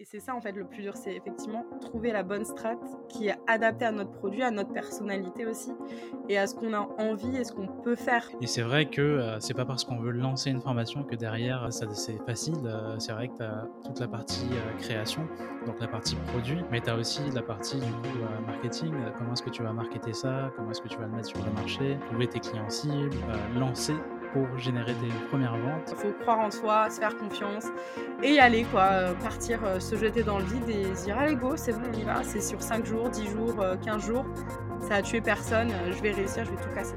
Et c'est ça en fait le plus dur, c'est effectivement trouver la bonne strat qui est adaptée à notre produit, à notre personnalité aussi, et à ce qu'on a envie et ce qu'on peut faire. Et c'est vrai que euh, c'est pas parce qu'on veut lancer une formation que derrière c'est facile. Euh, c'est vrai que tu as toute la partie euh, création, donc la partie produit, mais tu as aussi la partie du coup marketing. Comment est-ce que tu vas marketer ça? Comment est-ce que tu vas le mettre sur le marché? Trouver tes clients cibles, lancer pour générer des premières ventes. Il faut croire en soi, se faire confiance et y aller, quoi. Euh, partir, euh, se jeter dans le vide et se dire allez go, c'est bon, on y va. C'est sur 5 jours, 10 jours, 15 euh, jours. Ça a tué personne, je vais réussir, je vais tout casser.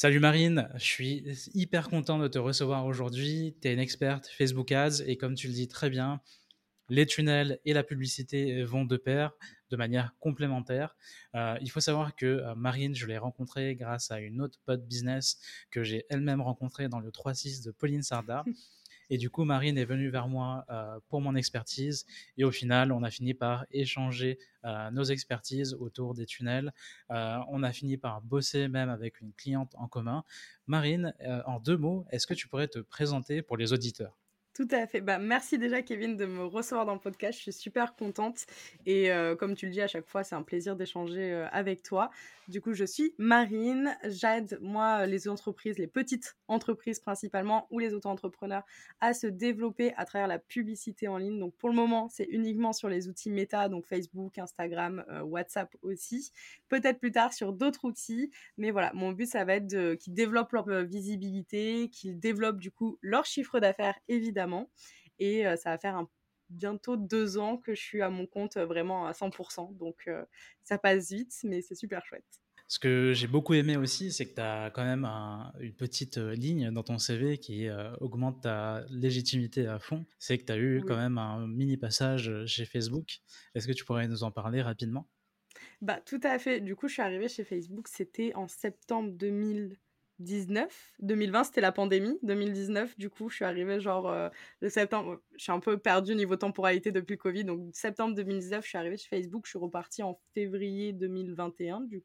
Salut Marine, je suis hyper content de te recevoir aujourd'hui. Tu es une experte Facebook Ads et comme tu le dis très bien, les tunnels et la publicité vont de pair de manière complémentaire. Euh, il faut savoir que euh, Marine, je l'ai rencontrée grâce à une autre pote business que j'ai elle-même rencontrée dans le 3-6 de Pauline Sarda. Et du coup, Marine est venue vers moi euh, pour mon expertise. Et au final, on a fini par échanger euh, nos expertises autour des tunnels. Euh, on a fini par bosser même avec une cliente en commun. Marine, en deux mots, est-ce que tu pourrais te présenter pour les auditeurs? Tout à fait. Bah, merci déjà, Kevin, de me recevoir dans le podcast. Je suis super contente. Et euh, comme tu le dis à chaque fois, c'est un plaisir d'échanger euh, avec toi. Du coup, je suis Marine. J'aide, moi, les entreprises, les petites entreprises principalement, ou les auto-entrepreneurs, à se développer à travers la publicité en ligne. Donc, pour le moment, c'est uniquement sur les outils méta, donc Facebook, Instagram, euh, WhatsApp aussi. Peut-être plus tard sur d'autres outils. Mais voilà, mon but, ça va être qu'ils développent leur visibilité, qu'ils développent du coup leur chiffre d'affaires, évidemment et ça va faire bientôt deux ans que je suis à mon compte vraiment à 100%. Donc ça passe vite, mais c'est super chouette. Ce que j'ai beaucoup aimé aussi, c'est que tu as quand même une petite ligne dans ton CV qui augmente ta légitimité à fond. C'est que tu as eu quand même un mini passage chez Facebook. Est-ce que tu pourrais nous en parler rapidement? Bah, Tout à fait. Du coup, je suis arrivée chez Facebook, c'était en septembre 2000. 2019. 2020, c'était la pandémie. 2019, du coup, je suis arrivée genre euh, le septembre. Je suis un peu perdue niveau temporalité depuis le Covid. Donc, septembre 2019, je suis arrivée chez Facebook. Je suis repartie en février 2021, du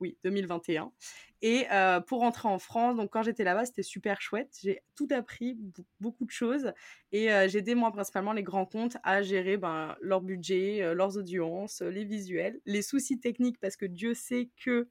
oui, 2021. Et euh, pour rentrer en France, donc quand j'étais là-bas, c'était super chouette. J'ai tout appris, beaucoup de choses. Et euh, j'ai aidé moi principalement les grands comptes à gérer ben, leur budget, leurs audiences, les visuels, les soucis techniques, parce que Dieu sait que euh,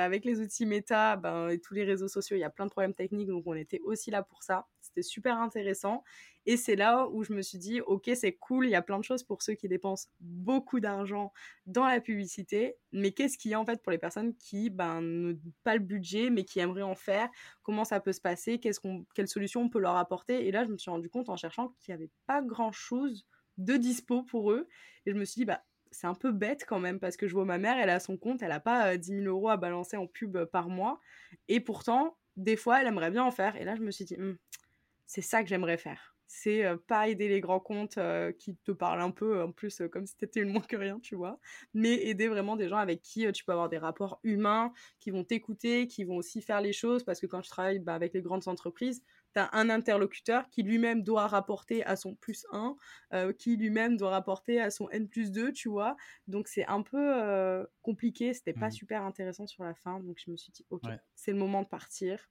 avec les outils méta ben, et tous les réseaux sociaux, il y a plein de problèmes techniques, donc on était aussi là pour ça. C'était super intéressant. Et c'est là où je me suis dit, ok, c'est cool, il y a plein de choses pour ceux qui dépensent beaucoup d'argent dans la publicité, mais qu'est-ce qu'il y a en fait pour les personnes qui ben, n'ont pas le budget, mais qui aimeraient en faire? Comment ça peut se passer? Qu'est-ce Quelles solutions on peut leur apporter? Et là, je me suis rendu compte en cherchant qu'il n'y avait pas grand-chose de dispo pour eux. Et je me suis dit, bah, c'est un peu bête quand même parce que je vois ma mère, elle a son compte, elle n'a pas 10 000 euros à balancer en pub par mois. Et pourtant, des fois, elle aimerait bien en faire. Et là, je me suis dit, «Hum, c'est ça que j'aimerais faire c'est pas aider les grands comptes qui te parlent un peu, en plus, comme si t'étais une moins que rien, tu vois, mais aider vraiment des gens avec qui tu peux avoir des rapports humains, qui vont t'écouter, qui vont aussi faire les choses, parce que quand tu travailles bah, avec les grandes entreprises, tu as un interlocuteur qui lui-même doit rapporter à son plus 1, qui lui-même doit rapporter à son N plus 2, tu vois, donc c'est un peu compliqué, c'était pas mmh. super intéressant sur la fin, donc je me suis dit, ok, c'est le moment de partir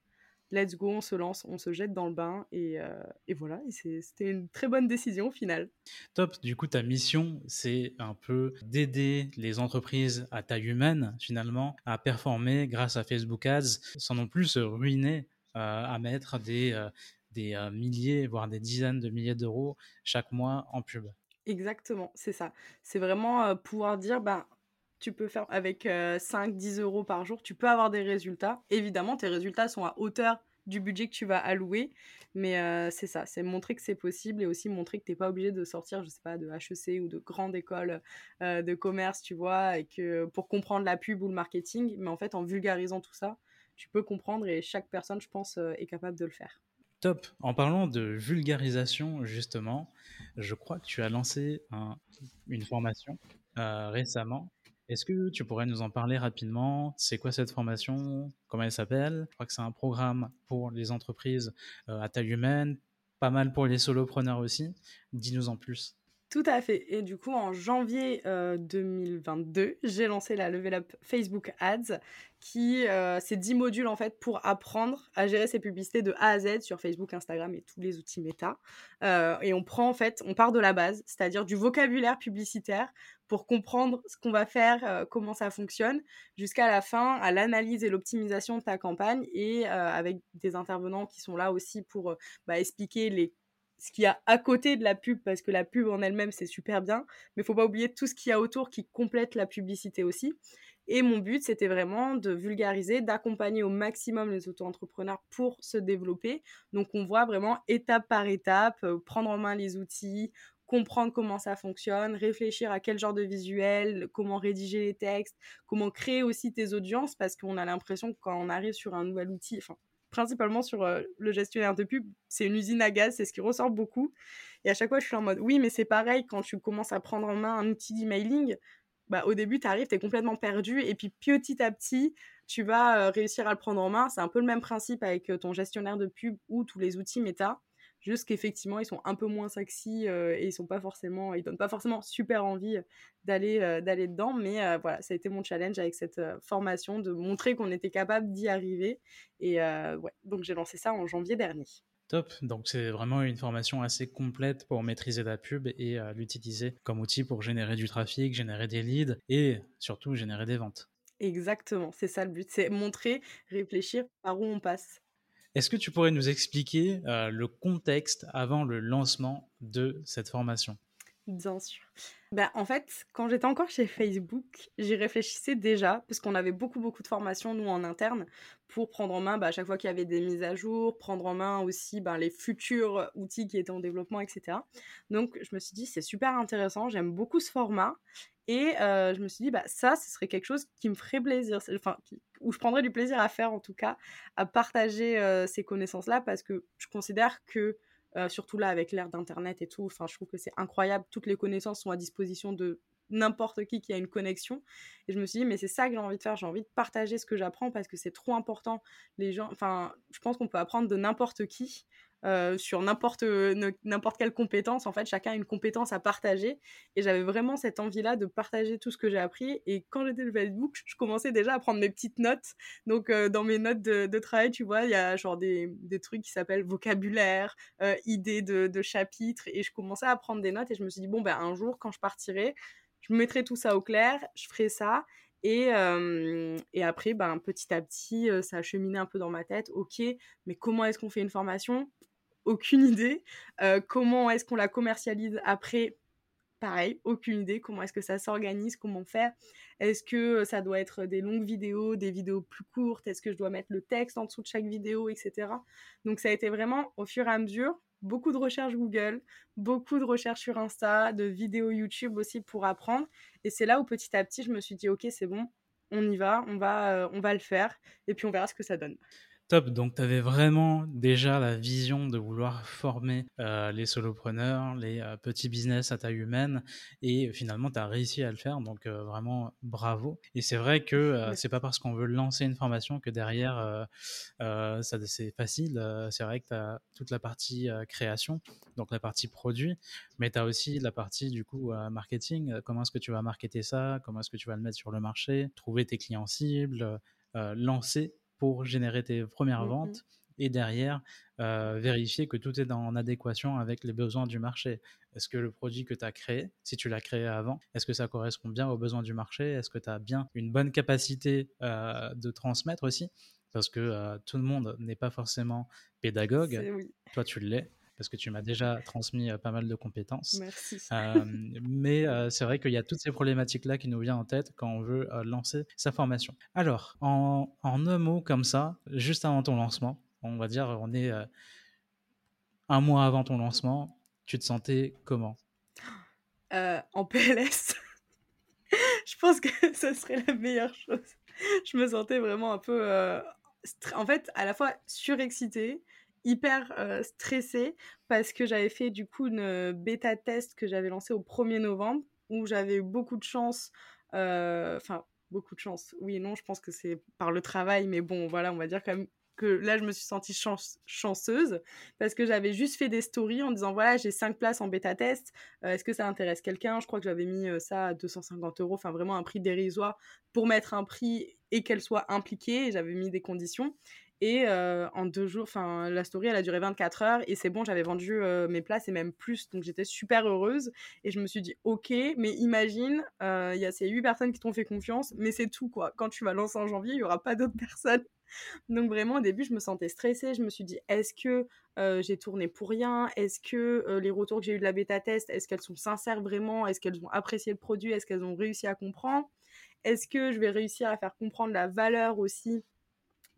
let's go, on se lance, on se jette dans le bain et, euh, voilà. c'était une très bonne décision au final. Top. Du coup, ta mission, c'est un peu d'aider les entreprises à taille humaine finalement à performer grâce à Facebook Ads sans non plus se ruiner euh, à mettre des, euh, des milliers, voire des dizaines de milliers d'euros chaque mois en pub. Exactement, c'est ça. C'est vraiment pouvoir dire, ben, tu peux faire avec 5-10 euros par jour, tu peux avoir des résultats. Évidemment, tes résultats sont à hauteur du budget que tu vas allouer, mais c'est ça, c'est montrer que c'est possible et aussi montrer que tu n'es pas obligé de sortir, je sais pas, de HEC ou de grande école de commerce, tu vois, et que pour comprendre la pub ou le marketing, mais en fait, en vulgarisant tout ça, tu peux comprendre et chaque personne, je pense, est capable de le faire. Top. En parlant de vulgarisation, justement, je crois que tu as lancé une formation euh, récemment. Est-ce que tu pourrais nous en parler rapidement? C'est quoi cette formation? Comment elle s'appelle? Je crois que c'est un programme pour les entreprises euh, à taille humaine, pas mal pour les solopreneurs aussi. Dis-nous en plus. Tout à fait. Et du coup, en janvier 2022, euh, j'ai lancé la Level Up Facebook Ads, qui euh, c'est 10 modules en fait pour apprendre à gérer ses publicités de A à Z sur Facebook, Instagram et tous les outils méta. Euh, et on prend en fait, on part de la base, c'est-à-dire du vocabulaire publicitaire pour comprendre ce qu'on va faire, comment ça fonctionne, jusqu'à la fin, à l'analyse et l'optimisation de ta campagne et avec des intervenants qui sont là aussi pour bah, expliquer les ce qu'il y a à côté de la pub, parce que la pub en elle-même, c'est super bien, mais il faut pas oublier tout ce qu'il y a autour qui complète la publicité aussi. Et mon but, c'était vraiment de vulgariser, d'accompagner au maximum les auto-entrepreneurs pour se développer. Donc, on voit vraiment étape par étape, euh, prendre en main les outils, comprendre comment ça fonctionne, réfléchir à quel genre de visuel, comment rédiger les textes, comment créer aussi tes audiences, parce qu'on a l'impression que quand on arrive sur un nouvel outil, principalement sur euh, le gestionnaire de pub, c'est une usine à gaz, c'est ce qui ressort beaucoup. Et à chaque fois, je suis en mode, oui, mais c'est pareil, quand tu commences à prendre en main un outil d'emailing, bah, au début, tu arrives, tu es complètement perdu, et puis petit à petit, tu vas euh, réussir à le prendre en main. C'est un peu le même principe avec euh, ton gestionnaire de pub ou tous les outils méta. Juste qu'effectivement, ils sont un peu moins sexy euh, et ils sont pas forcément, ils donnent pas forcément super envie d'aller euh, d'aller dedans. Mais euh, voilà, ça a été mon challenge avec cette formation de montrer qu'on était capable d'y arriver. Et ouais, donc j'ai lancé ça en janvier dernier. Top, donc c'est vraiment une formation assez complète pour maîtriser la pub et l'utiliser comme outil pour générer du trafic, générer des leads et surtout générer des ventes. Exactement, c'est ça le but, c'est montrer, réfléchir par où on passe. Est-ce que tu pourrais nous expliquer euh, le contexte avant le lancement de cette formation? Bien sûr. Ben, en fait, quand j'étais encore chez Facebook, j'y réfléchissais déjà, parce qu'on avait beaucoup, beaucoup de formations, nous, en interne, pour prendre en main, bah, à chaque fois qu'il y avait des mises à jour, prendre en main aussi ben, les futurs outils qui étaient en développement, etc. Donc, je me suis dit, c'est super intéressant, j'aime beaucoup ce format. Et euh, je me suis dit, bah, ça, ce serait quelque chose qui me ferait plaisir, enfin, où je prendrais du plaisir à faire, en tout cas, à partager euh, ces connaissances-là, parce que je considère que euh, surtout là avec l'ère d'internet et tout. Enfin je trouve que c'est incroyable. Toutes les connaissances sont à disposition de n'importe qui qui a une connexion. Et je me suis dit mais c'est ça que j'ai envie de faire. J'ai envie de partager ce que j'apprends parce que c'est trop important. Les gens enfin je pense qu'on peut apprendre de n'importe qui euh, sur n'importe n'importe quelle compétence. En fait, chacun a une compétence à partager. Et j'avais vraiment cette envie-là de partager tout ce que j'ai appris. Et quand j'étais sur Facebook, je commençais déjà à prendre mes petites notes. Donc, euh, dans mes notes de, travail, tu vois, il y a genre des, des trucs qui s'appellent vocabulaire, euh, idées de, de chapitres. Et je commençais à prendre des notes. Et je me suis dit, bon, ben, un jour, quand je partirai, je mettrai tout ça au clair, je ferai ça. Et, et, après, ben, petit à petit, ça a cheminé un peu dans ma tête. Ok, mais comment est-ce qu'on fait une formation? Aucune idée. Euh, comment est-ce qu'on la commercialise après? Pareil, aucune idée. Comment est-ce que ça s'organise? Comment faire? Est-ce que ça doit être des longues vidéos, des vidéos plus courtes? Est-ce que je dois mettre le texte en dessous de chaque vidéo, etc. Donc ça a été vraiment au fur et à mesure beaucoup de recherches Google, beaucoup de recherches sur Insta, de vidéos YouTube aussi pour apprendre. Et c'est là où petit à petit je me suis dit ok c'est bon, on y va, on va, euh, on va le faire et puis on verra ce que ça donne. Top, donc tu avais vraiment déjà la vision de vouloir former euh, les solopreneurs, les euh, petits business à taille humaine, et finalement tu as réussi à le faire, donc euh, vraiment bravo. Et c'est vrai que c'est pas parce qu'on veut lancer une formation que derrière ça c'est facile, c'est vrai que tu as toute la partie création, donc la partie produit, mais tu as aussi la partie du coup marketing, comment est-ce que tu vas marketer ça, comment est-ce que tu vas le mettre sur le marché, trouver tes clients cibles, lancer pour générer tes premières mmh ventes et derrière euh, vérifier que tout est en adéquation avec les besoins du marché. Est-ce que le produit que tu as créé, si tu l'as créé avant, est-ce que ça correspond bien aux besoins du marché? Est-ce que tu as bien une bonne capacité euh, de transmettre aussi? Parce que euh, tout le monde n'est pas forcément pédagogue. Toi, tu l'es parce que tu m'as déjà transmis euh, pas mal de compétences. Merci. Euh, mais euh, c'est vrai qu'il y a toutes ces problématiques-là qui nous viennent en tête quand on veut lancer sa formation. Alors, en, en, un mot comme ça, juste avant ton lancement, on va dire, on est un mois avant ton lancement, tu te sentais comment? En PLS. Je pense que ce serait la meilleure chose. Je me sentais vraiment un peu, en fait, à la fois surexcitée hyper stressée parce que j'avais fait du coup une bêta test que j'avais lancée au 1er novembre où j'avais eu beaucoup de chance. Enfin, beaucoup de chance. Oui et non, je pense que c'est par le travail, mais bon, voilà, on va dire quand même que là, je me suis sentie chanceuse parce que j'avais juste fait des stories en disant voilà, j'ai 5 places en bêta test. Est-ce que ça intéresse quelqu'un? Je crois que j'avais mis ça à 250 euros, enfin vraiment un prix dérisoire pour mettre un prix et qu'elle soit impliquée. J'avais mis des conditions. Et en deux jours, enfin, la story, elle a duré 24 heures et c'est bon, j'avais vendu mes places et même plus. Donc j'étais super heureuse et je me suis dit, ok, mais imagine, il y a ces 8 personnes qui t'ont fait confiance, mais c'est tout quoi. Quand tu vas lancer en janvier, il n'y aura pas d'autres personnes. Donc vraiment, au début, je me sentais stressée. Je me suis dit, est-ce que j'ai tourné pour rien? Est-ce que les retours que j'ai eu de la bêta test, est-ce qu'elles sont sincères vraiment? Est-ce qu'elles ont apprécié le produit? Est-ce qu'elles ont réussi à comprendre? Est-ce que je vais réussir à faire comprendre la valeur aussi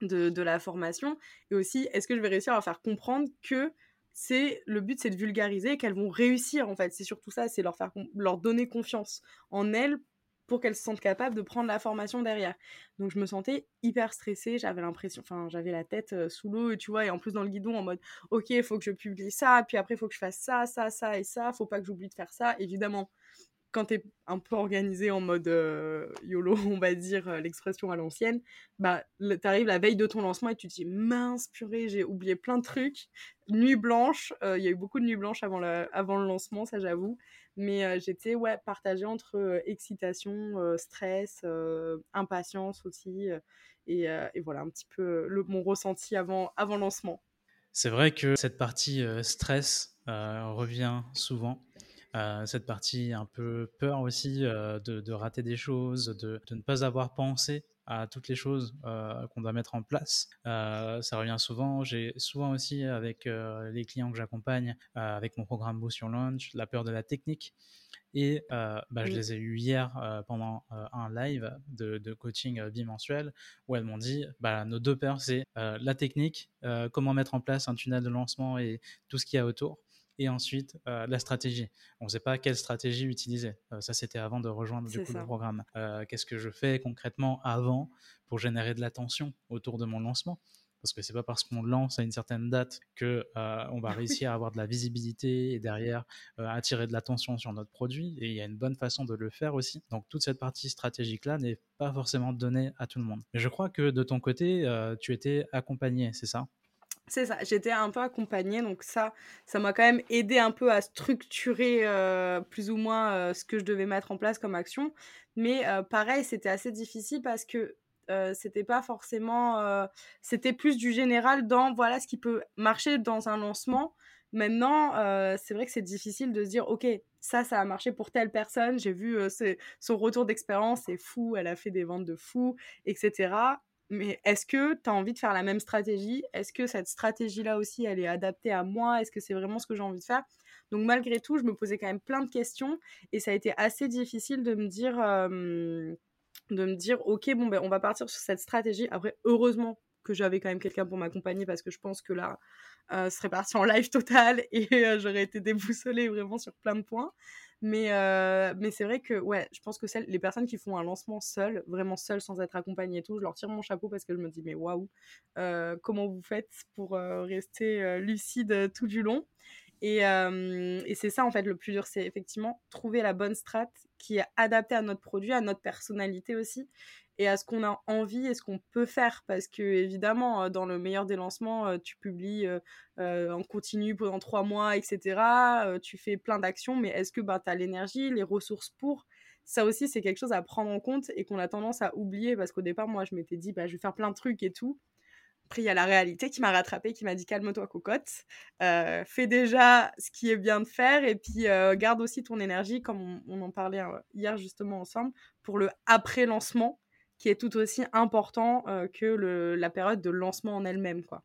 de, la formation Et aussi, est-ce que je vais réussir à faire comprendre que c'est le but, c'est de vulgariser qu'elles vont réussir en fait. C'est surtout ça, c'est leur faire leur donner confiance en elles pour qu'elles se sentent capables de prendre la formation derrière. Donc je me sentais hyper stressée, j'avais l'impression, enfin j'avais la tête euh, sous l'eau, tu vois, et en plus dans le guidon en mode, ok, il faut que je publie ça, puis après il faut que je fasse ça, ça, ça et ça, faut pas que j'oublie de faire ça. Évidemment, quand tu es un peu organisé en mode euh, YOLO, on va dire euh, l'expression à l'ancienne, bah, tu arrives la veille de ton lancement et tu te dis mince, purée, j'ai oublié plein de trucs. Nuit blanche, euh, il y a eu beaucoup de nuits blanches avant, avant le lancement, ça j'avoue. Mais j'étais ouais, partagée entre excitation, stress, impatience aussi. Et, et, voilà un petit peu le, mon ressenti avant, avant lancement. C'est vrai que cette partie stress revient souvent. Euh, cette partie un peu peur aussi euh, de, rater des choses, de, ne pas avoir pensé à toutes les choses euh, qu'on doit mettre en place. ça revient souvent. J'ai souvent aussi avec les clients que j'accompagne, avec mon programme Boost Your Launch, la peur de la technique. Et bah, je les ai eu hier pendant un live de, coaching bimensuel où elles m'ont dit bah, nos deux peurs, c'est la technique, comment mettre en place un tunnel de lancement et tout ce qu'il y a autour et ensuite euh, la stratégie. On ne sait pas quelle stratégie utiliser. Euh, ça, c'était avant de rejoindre du coup, le programme. Euh, qu'est-ce que je fais concrètement avant pour générer de l'attention autour de mon lancement? Parce que c'est pas parce qu'on lance à une certaine date que on va réussir à avoir de la visibilité et derrière attirer de l'attention sur notre produit. Et il y a une bonne façon de le faire aussi. Donc toute cette partie stratégique là n'est pas forcément donnée à tout le monde. Mais je crois que de ton côté, tu étais accompagné, c'est ça? C'est ça, j'étais un peu accompagnée, donc ça, ça m'a quand même aidé un peu à structurer euh, plus ou moins euh, ce que je devais mettre en place comme action. Mais euh, pareil, c'était assez difficile parce que c'était pas forcément, c'était plus du général dans voilà ce qui peut marcher dans un lancement. Maintenant, c'est vrai que c'est difficile de se dire, ok, ça, ça a marché pour telle personne. J'ai vu son retour d'expérience, c'est fou, elle a fait des ventes de fou, etc mais est-ce que tu as envie de faire la même stratégie? Est-ce que cette stratégie-là aussi, elle est adaptée à moi? Est-ce que c'est vraiment ce que j'ai envie de faire? Donc malgré tout, je me posais quand même plein de questions et ça a été assez difficile de me dire, de me dire, ok, bon ben on va partir sur cette stratégie. Après, heureusement que j'avais quand même quelqu'un pour m'accompagner parce que je pense que là, euh, serait parti en live total et j'aurais été déboussolée vraiment sur plein de points. Mais, euh, mais c'est vrai que, ouais, je pense que les personnes qui font un lancement seul, vraiment seul, sans être accompagnées et tout, je leur tire mon chapeau parce que je me dis, mais waouh, euh, comment vous faites pour euh, rester lucide tout du long? Et, et c'est ça, en fait, le plus dur, c'est effectivement trouver la bonne strat qui est adaptée à notre produit, à notre personnalité aussi et à ce qu'on a envie et ce qu'on peut faire. Parce que, évidemment, dans le meilleur des lancements, tu publies en continu pendant trois mois, etc. tu fais plein d'actions, mais est-ce que bah, tu as l'énergie, les ressources pour? Ça aussi, c'est quelque chose à prendre en compte et qu'on a tendance à oublier parce qu'au départ, moi, je m'étais dit, bah, je vais faire plein de trucs et tout. Après, il y a la réalité qui m'a rattrapée, qui m'a dit calme-toi, cocotte. fais déjà ce qui est bien de faire et puis garde aussi ton énergie, comme on en parlait hier justement ensemble, pour le après-lancement qui est tout aussi important euh, que la période de lancement en elle-même. Quoi.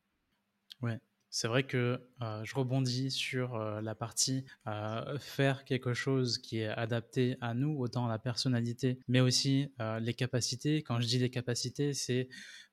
Ouais. C'est vrai que euh, je rebondis sur euh, la partie faire quelque chose qui est adapté à nous, autant la personnalité, mais aussi les capacités. Quand je dis les capacités, c'est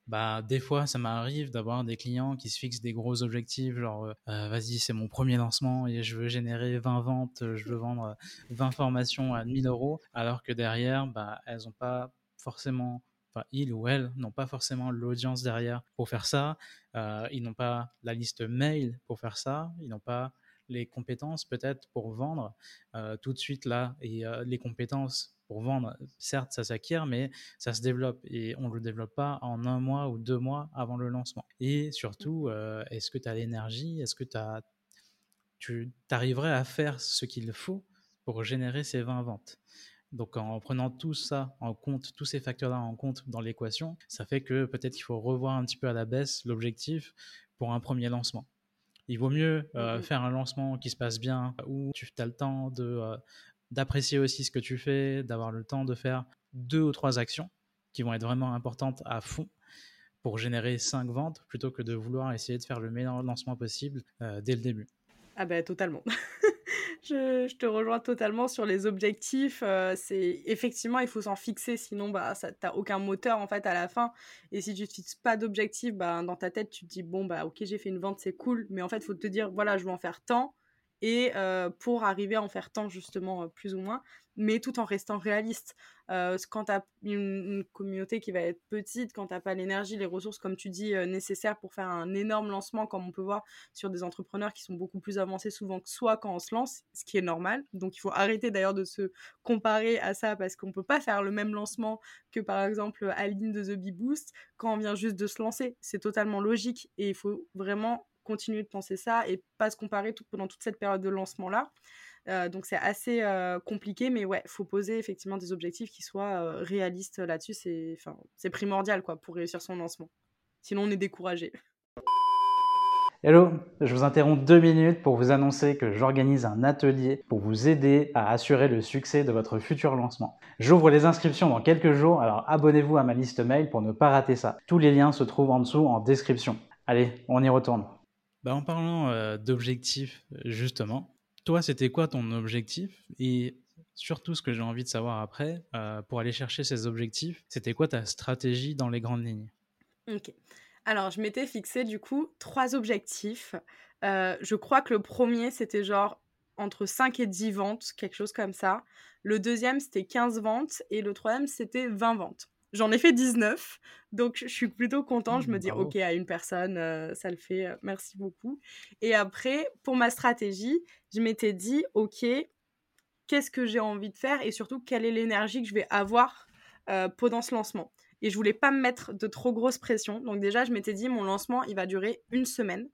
bah, des fois, ça m'arrive d'avoir des clients qui se fixent des gros objectifs, genre vas-y, c'est mon premier lancement et je veux générer 20 ventes, je veux vendre 20 formations à 1000 euros, alors que derrière, bah, elles n'ont pas forcément enfin, ils ou elles n'ont pas forcément l'audience derrière pour faire ça, euh, ils n'ont pas la liste mail pour faire ça, ils n'ont pas les compétences peut-être pour vendre euh, tout de suite là, et euh, les compétences pour vendre, certes, ça s'acquiert, mais ça se développe et on ne le développe pas en un mois ou deux mois avant le lancement. Et surtout, est-ce que tu as l'énergie Est-ce que as, tu arriverais à faire ce qu'il faut pour générer ces 20 ventes? Donc en prenant tout ça en compte, tous ces facteurs-là en compte dans l'équation, ça fait que peut-être qu'il faut revoir un petit peu à la baisse l'objectif pour un premier lancement. Il vaut mieux euh, mmh faire un lancement qui se passe bien, où tu as le temps de, euh, d'apprécier aussi ce que tu fais, d'avoir le temps de faire deux ou trois actions qui vont être vraiment importantes à fond pour générer cinq ventes, plutôt que de vouloir essayer de faire le meilleur lancement possible euh, dès le début. Ah ben totalement. je, te rejoins totalement sur les objectifs. Euh, c'est effectivement, il faut s'en fixer, sinon bah ça t'as aucun moteur en fait à la fin. Et si tu te fixes pas d'objectif, bah dans ta tête tu te dis bon bah ok j'ai fait une vente c'est cool, mais en fait il faut te dire voilà je veux en faire tant et euh, pour arriver à en faire tant justement euh, plus ou moins mais tout en restant réaliste. Euh, quand tu as une, communauté qui va être petite quand tu pas l'énergie les ressources comme tu dis nécessaires pour faire un énorme lancement comme on peut voir sur des entrepreneurs qui sont beaucoup plus avancés souvent que soi quand on se lance ce qui est normal. Donc il faut arrêter d'ailleurs de se comparer à ça parce qu'on peut pas faire le même lancement que par exemple Aline de The Bee Boost quand on vient juste de se lancer. C'est totalement logique et il faut vraiment continuer de penser ça et pas se comparer tout, pendant toute cette période de lancement-là. Euh, donc c'est assez euh, compliqué, mais ouais, faut poser effectivement des objectifs qui soient euh, réalistes là-dessus. C'est, c'est primordial quoi pour réussir son lancement. Sinon on est découragé. Hello, je vous interromps deux minutes pour vous annoncer que j'organise un atelier pour vous aider à assurer le succès de votre futur lancement. J'ouvre les inscriptions dans quelques jours, alors abonnez-vous à ma liste mail pour ne pas rater ça. Tous les liens se trouvent en dessous en description. Allez, on y retourne. Bah, en parlant euh, d'objectifs, justement, toi, c'était quoi ton objectif? Et surtout, ce que j'ai envie de savoir après, euh, pour aller chercher ces objectifs, c'était quoi ta stratégie dans les grandes lignes? Ok. Alors, je m'étais fixé du coup trois objectifs. Euh, je crois que le premier, c'était genre entre 5 et 10 ventes, quelque chose comme ça. Le deuxième, c'était 15 ventes. Et le troisième, c'était 20 ventes. J'en ai fait 19, donc je suis plutôt content. Je me dis, ok, à une personne, euh, ça le fait, euh, merci beaucoup. Et après, pour ma stratégie, je m'étais dit, ok, qu'est-ce que j'ai envie de faire et surtout, quelle est l'énergie que je vais avoir euh, pendant ce lancement? Et je voulais pas me mettre de trop grosse pression. Donc déjà, je m'étais dit, mon lancement, il va durer une semaine,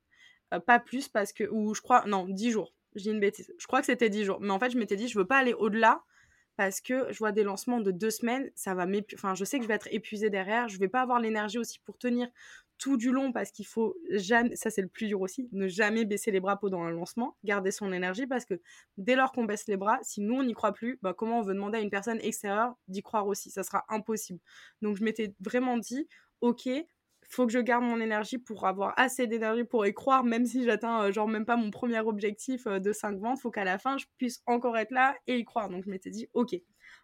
pas plus, parce que, ou je crois, non, 10 jours. J'ai une bêtise. Je crois que c'était 10 jours. Mais en fait, je m'étais dit, je veux pas aller au-delà parce que je vois des lancements de deux semaines, ça va Enfin, je sais que je vais être épuisée derrière, je vais pas avoir l'énergie aussi pour tenir tout du long parce qu'il faut jamais, ça c'est le plus dur aussi, ne jamais baisser les bras pendant un lancement, garder son énergie parce que dès lors qu'on baisse les bras, si nous on n'y croit plus, bah, comment on veut demander à une personne extérieure d'y croire aussi? Ça sera impossible. Donc je m'étais vraiment dit, ok, faut que je garde mon énergie pour avoir assez d'énergie pour y croire, même si j'atteins euh, genre même pas mon premier objectif euh, de 5 ventes, faut qu'à la fin je puisse encore être là et y croire. Donc je m'étais dit, ok,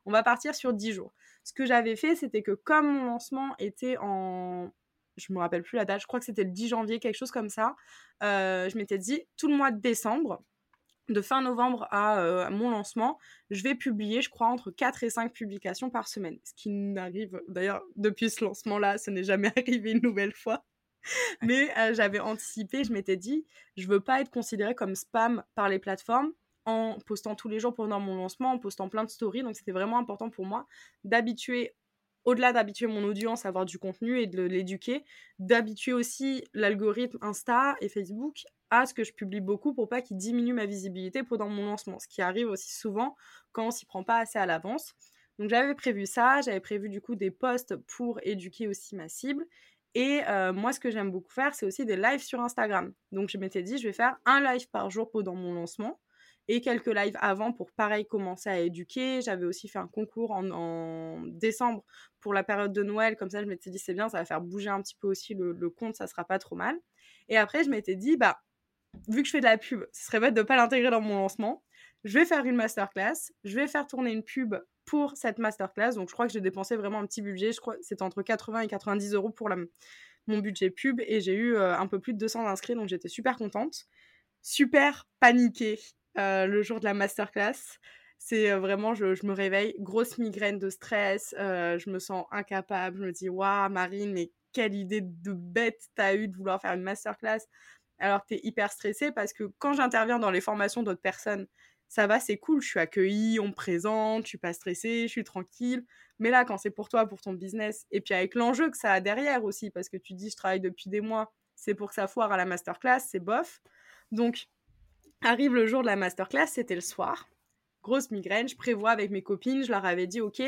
on va partir sur 10 jours. Ce que j'avais fait, c'était que comme mon lancement était en... Je me rappelle plus la date, je crois que c'était le 10 janvier, quelque chose comme ça. Euh, je m'étais dit, tout le mois de décembre, de fin novembre euh, à, mon lancement, je vais publier, je crois, entre 4 et 5 publications par semaine. Ce qui n'arrive, d'ailleurs, depuis ce lancement-là, ce n'est jamais arrivé une nouvelle fois. Mais euh, j'avais anticipé, je m'étais dit, je veux pas être considérée comme spam par les plateformes en postant tous les jours pendant mon lancement, en postant plein de stories. Donc c'était vraiment important pour moi d'habituer au-delà d'habituer mon audience à avoir du contenu et de l'éduquer, d'habituer aussi l'algorithme Insta et Facebook à ce que je publie beaucoup pour pas qu'il diminue ma visibilité pendant mon lancement, ce qui arrive aussi souvent quand on s'y prend pas assez à l'avance. Donc j'avais prévu ça, j'avais prévu du coup des posts pour éduquer aussi ma cible. Et euh, moi, ce que j'aime beaucoup faire, c'est aussi des lives sur Instagram. Donc je m'étais dit, je vais faire un live par jour pendant mon lancement et quelques lives avant pour pareil commencer à éduquer. J'avais aussi fait un concours en, décembre pour la période de Noël, comme ça je m'étais dit c'est bien, ça va faire bouger un petit peu aussi le, compte, ça sera pas trop mal. Et après je m'étais dit bah vu que je fais de la pub, ce serait bête de pas l'intégrer dans mon lancement. Je vais faire une masterclass, je vais faire tourner une pub pour cette masterclass. Donc je crois que j'ai dépensé vraiment un petit budget, je crois c'était entre 80 et 90 euros pour la, mon budget pub et j'ai eu euh, un peu plus de 200 inscrits donc j'étais super contente super paniquée le jour de la masterclass. C'est vraiment, je, me réveille, grosse migraine de stress, je me sens incapable, je me dis, waouh, Marine, mais quelle idée de bête t'as eu de vouloir faire une masterclass alors t'es hyper stressée parce que quand j'interviens dans les formations d'autres personnes, ça va, c'est cool, je suis accueillie, on me présente, je suis pas stressée, je suis tranquille. Mais là, quand c'est pour toi, pour ton business, et puis avec l'enjeu que ça a derrière aussi, parce que tu dis, je travaille depuis des mois, c'est pour que ça foire à la masterclass, c'est bof. Donc, arrive le jour de la masterclass, c'était le soir. Grosse migraine, je prévois avec mes copines, je leur avais dit, OK,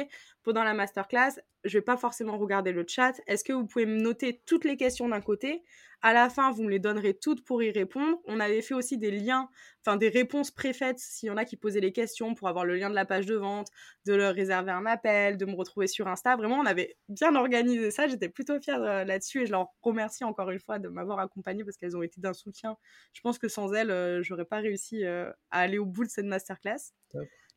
pendant la masterclass, je vais pas forcément regarder le chat. Est-ce que vous pouvez me noter toutes les questions d'un côté? À la fin, vous me les donnerez toutes pour y répondre. On avait fait aussi des liens, enfin des réponses préfaites s'il y en a qui posaient les questions pour avoir le lien de la page de vente, de leur réserver un appel, de me retrouver sur Insta. Vraiment, on avait bien organisé ça. J'étais plutôt fière euh, là-dessus et je leur remercie encore une fois de m'avoir accompagnée parce qu'elles ont été d'un soutien. Je pense que sans elles, euh, j'aurais pas réussi euh, à aller au bout de cette masterclass.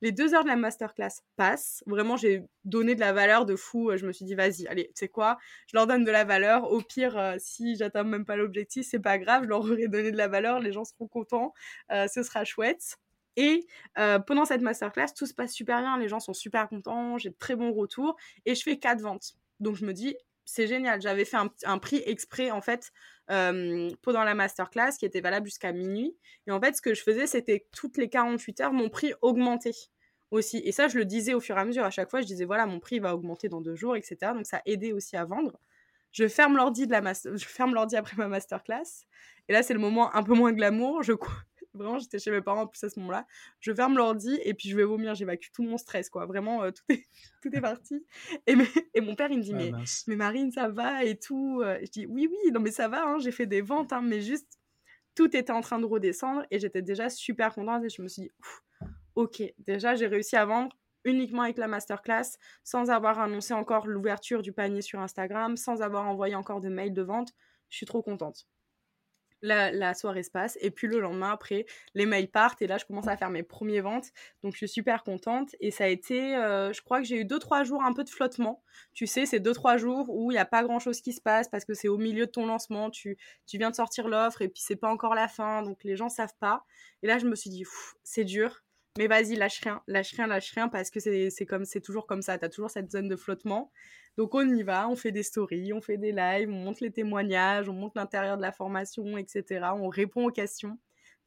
Les deux heures de la masterclass passent. Vraiment, j'ai donné de la valeur de fou. Je me suis dit, vas-y, allez, tu sais quoi, je leur donne de la valeur. Au pire, euh, si j'atteins même pas l'objectif, c'est pas grave, je leur aurai donné de la valeur. Les gens seront contents. Euh, ce sera chouette. Et euh, pendant cette masterclass, tout se passe super bien. Les gens sont super contents. J'ai de très bons retours. Et je fais quatre ventes. Donc, je me dis, c'est génial. J'avais fait un, prix exprès, en fait, pendant la masterclass qui était valable jusqu'à minuit. Et en fait, ce que je faisais, c'était toutes les 48 heures, mon prix augmentait aussi. Et ça, je le disais au fur et à mesure. À chaque fois, je disais, voilà, mon prix va augmenter dans deux jours, etc. Donc, ça aidait aussi à vendre. Je ferme l'ordi de la je ferme l'ordi après ma masterclass. Et là, c'est le moment un peu moins glamour. Je vraiment, j'étais chez mes parents en plus à ce moment-là. Je ferme l'ordi et puis je vais vomir. J'évacue tout mon stress, quoi. Vraiment, euh, tout est tout est parti. Et, et mon père, il me dit, ah, mais, mais Marine, ça va et tout. Euh. Je dis, oui, oui, non, mais ça va. Hein, j'ai fait des ventes, hein, mais juste tout était en train de redescendre et j'étais déjà super contente et je me suis dit, ok, déjà j'ai réussi à vendre uniquement avec la masterclass, sans avoir annoncé encore l'ouverture du panier sur Instagram, sans avoir envoyé encore de mails de vente. Je suis trop contente la, soirée se passe. Et puis le lendemain, après, les mails partent et là, je commence à faire mes premiers ventes. Donc, je suis super contente. Et ça a été, euh, je crois que j'ai eu 2-3 jours un peu de flottement. Tu sais, c'est 2-3 jours où il n'y a pas grand-chose qui se passe parce que c'est au milieu de ton lancement. Tu, tu viens de sortir l'offre et puis c'est pas encore la fin. Donc, les gens savent pas. Et là, je me suis dit, c'est dur. Mais vas-y, lâche rien, lâche rien, lâche rien parce que c'est comme c'est toujours comme ça. Tu as toujours cette zone de flottement. Donc on y va, on fait des stories, on fait des lives, on montre les témoignages, on montre l'intérieur de la formation, etc. On répond aux questions.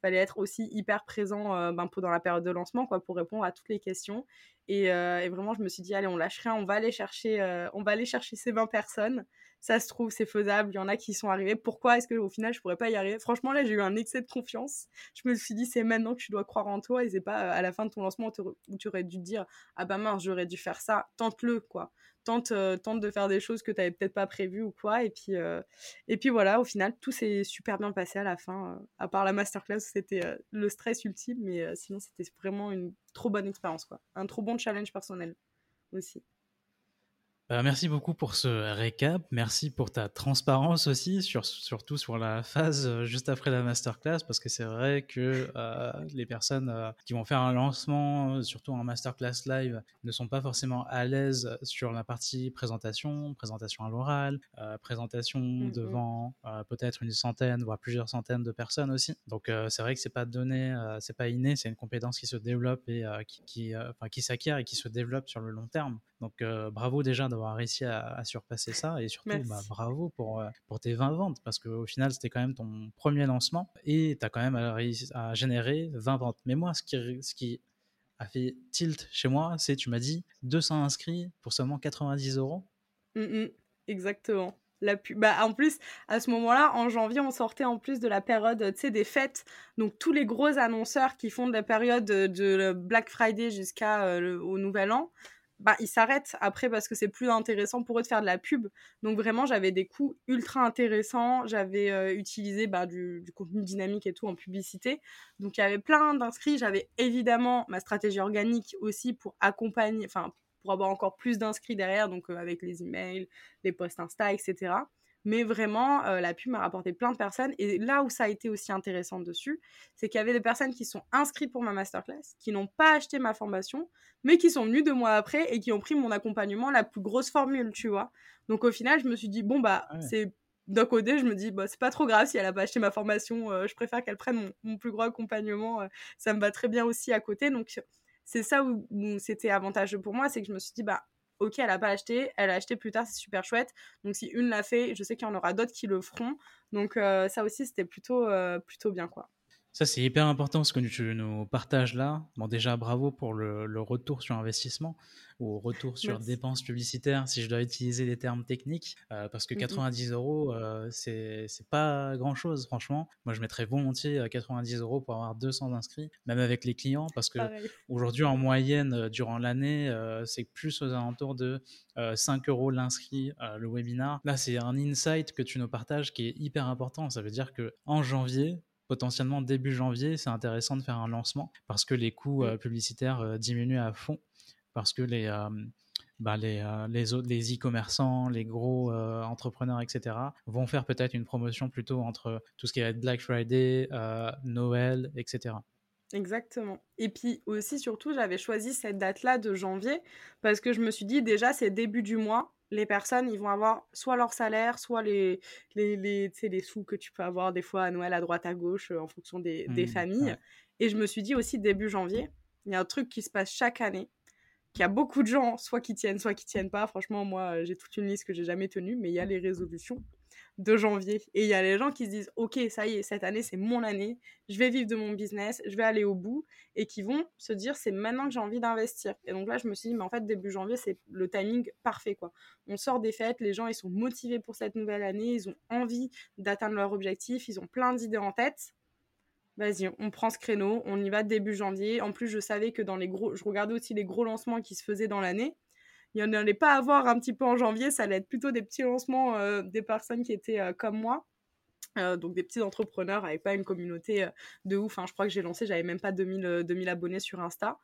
Fallait être aussi hyper présent euh, ben, dans la période de lancement quoi, pour répondre à toutes les questions. Et, euh, et, vraiment, je me suis dit, allez, on lâche rien, on va aller chercher, euh, on va aller chercher ces 20 personnes. Ça se trouve, c'est faisable. Il y en a qui sont arrivés. Pourquoi est-ce qu'au final, je pourrais pas y arriver? Franchement, là, j'ai eu un excès de confiance. Je me suis dit, c'est maintenant que tu dois croire en toi et c'est pas à la fin de ton lancement où tu aurais dû te dire, ah bah mince, j'aurais dû faire ça. Tente-le, quoi tente, euh, tente de faire des choses que tu n'avais peut-être pas prévues ou quoi. Et puis, euh, et puis voilà, au final, tout s'est super bien passé à la fin. Euh, à part la masterclass, c'était le stress ultime, mais sinon, c'était vraiment une trop bonne expérience, quoi. Un trop bon challenge personnel aussi. Bah, merci beaucoup pour ce récap. Merci pour ta transparence aussi, sur, surtout sur la phase euh, juste après la masterclass, parce que c'est vrai que euh, les personnes euh, qui vont faire un lancement, surtout en masterclass live, ne sont pas forcément à l'aise sur la partie présentation, présentation à l'oral, présentation mmh, mmh. devant peut-être une centaine, voire plusieurs centaines de personnes aussi. Donc c'est vrai que c'est pas donné, c'est pas inné, c'est une compétence qui se développe et qui, qui, qui s'acquiert et qui se développe sur le long terme. Donc bravo déjà d'avoir réussi à, surpasser ça et surtout bah, bravo pour, pour tes 20 ventes parce qu'au final c'était quand même ton premier lancement et tu as quand même réussi à générer 20 ventes. Mais moi ce qui, ce qui a fait tilt chez moi c'est tu m'as dit 200 inscrits pour seulement 90 euros. Mmh exactement. La bah, en plus, à ce moment-là, en janvier, on sortait en plus de la période des fêtes. Donc, tous les gros annonceurs qui font de la période de, Black Friday jusqu'à au Nouvel An, bah, ils s'arrêtent après parce que c'est plus intéressant pour eux de faire de la pub. Donc vraiment, j'avais des coûts ultra intéressants. J'avais euh, utilisé bah, du, contenu dynamique et tout en publicité. Donc il y avait plein d'inscrits. J'avais évidemment ma stratégie organique aussi pour accompagner, enfin pour avoir encore plus d'inscrits derrière, donc euh, avec les emails, les posts Insta, etc. Mais vraiment, euh, la pub m'a rapporté plein de personnes. Et là où ça a été aussi intéressant dessus, c'est qu'il y avait des personnes qui sont inscrites pour ma masterclass, qui n'ont pas acheté ma formation, mais qui sont venues deux mois après et qui ont pris mon accompagnement, la plus grosse formule, tu vois. Donc au final, je me suis dit, bon, bah, c'est d'un côté, je me dis, bah, c'est pas trop grave si elle a pas acheté ma formation, euh, je préfère qu'elle prenne mon, plus gros accompagnement, euh, ça me va très bien aussi à côté. Donc, c'est ça où, c'était avantageux pour moi, c'est que je me suis dit, bah, ok, elle a pas acheté, elle a acheté plus tard, c'est super chouette. Donc si une l'a fait, je sais qu'il y en aura d'autres qui le feront. Donc euh, ça aussi, c'était plutôt, euh, plutôt bien, quoi. Ça, c'est hyper important ce que tu nous partages là. Bon, déjà, bravo pour le, retour sur investissement ou retour sur dépenses publicitaires, si je dois utiliser des termes techniques, euh, parce que 90 euros, euh, c'est pas grand chose, franchement. Moi, je mettrais volontiers 90 euros pour avoir 200 inscrits, même avec les clients, parce que aujourd'hui, en moyenne, euh, durant l'année, c'est plus aux alentours de 5 euros l'inscrit, le webinar. Là, c'est un insight que tu nous partages qui est hyper important. Ça veut dire que en janvier, potentiellement début janvier, c'est intéressant de faire un lancement parce que les coûts euh, publicitaires euh, diminuent à fond, parce que les, euh, bah, les, les, autres, les e-commerçants, les gros entrepreneurs, etc., vont faire peut-être une promotion plutôt entre tout ce qui va être Black Friday, Noël, etc. Exactement. Et puis aussi, surtout, j'avais choisi cette date-là de janvier parce que je me suis dit déjà, c'est début du mois les personnes, ils vont avoir soit leur salaire, soit les, les, les, les sous que tu peux avoir des fois à Noël à droite à gauche euh, en fonction des, des mmh, familles. Et je me suis dit aussi début janvier, il y a un truc qui se passe chaque année, qu'il y a beaucoup de gens, soit qui tiennent, soit qui tiennent pas. Franchement, moi, j'ai toute une liste que j'ai jamais tenue, mais il y a les résolutions de janvier. Et il y a les gens qui se disent, OK, ça y est, cette année, c'est mon année, je vais vivre de mon business, je vais aller au bout, et qui vont se dire, c'est maintenant que j'ai envie d'investir. Et donc là, je me suis dit, mais en fait, début janvier, c'est le timing parfait, quoi. On sort des fêtes, les gens, ils sont motivés pour cette nouvelle année, ils ont envie d'atteindre leur objectif, ils ont plein d'idées en tête. Vas-y, on prend ce créneau, on y va début janvier. En plus, je savais que dans les gros, je regardais aussi les gros lancements qui se faisaient dans l'année il n'y en allait pas avoir un petit peu en janvier, ça allait être plutôt des petits lancements euh, des personnes qui étaient euh, comme moi. Euh, donc des petits entrepreneurs avec pas une communauté de ouf. Hein. Je crois que j'ai lancé, j'avais même pas 2000, 2000 abonnés sur Insta.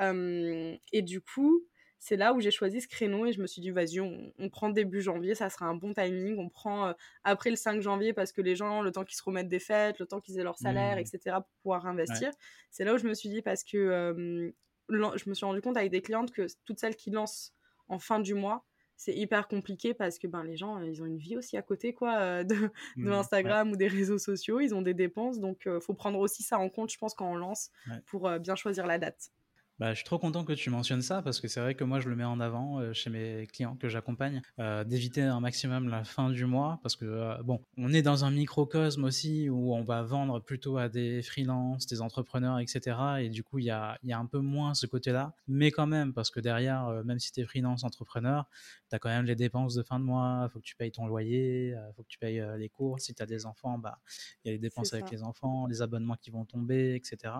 et du coup, c'est là où j'ai choisi ce créneau et je me suis dit, vas-y, on, prend début janvier, ça sera un bon timing. On prend après le 5 janvier parce que les gens, le temps qu'ils se remettent des fêtes, le temps qu'ils aient leur salaire, mmh. etc., pour pouvoir investir. C'est là où je me suis dit, parce que je me suis rendu compte avec des clientes que toutes celles qui lancent en fin du mois, c'est hyper compliqué parce que ben, les gens, ils ont une vie aussi à côté quoi, euh, de, mmh, Instagram ou des réseaux sociaux, ils ont des dépenses, donc il euh, faut prendre aussi ça en compte, je pense, quand on lance, pour euh, bien choisir la date. Bah, je suis trop content que tu mentionnes ça parce que c'est vrai que moi je le mets en avant euh, chez mes clients que j'accompagne, euh, d'éviter un maximum la fin du mois parce que euh, bon, on est dans un microcosme aussi où on va vendre plutôt à des freelances, des entrepreneurs, etc. Et du coup il y a, y a, un peu moins ce côté-là, mais quand même parce que derrière, même si tu es freelance entrepreneur, tu as quand même les dépenses de fin de mois, il faut que tu payes ton loyer, il faut que tu payes les cours, si tu as des enfants, bah il y a les dépenses avec les enfants, les abonnements qui vont tomber, etc.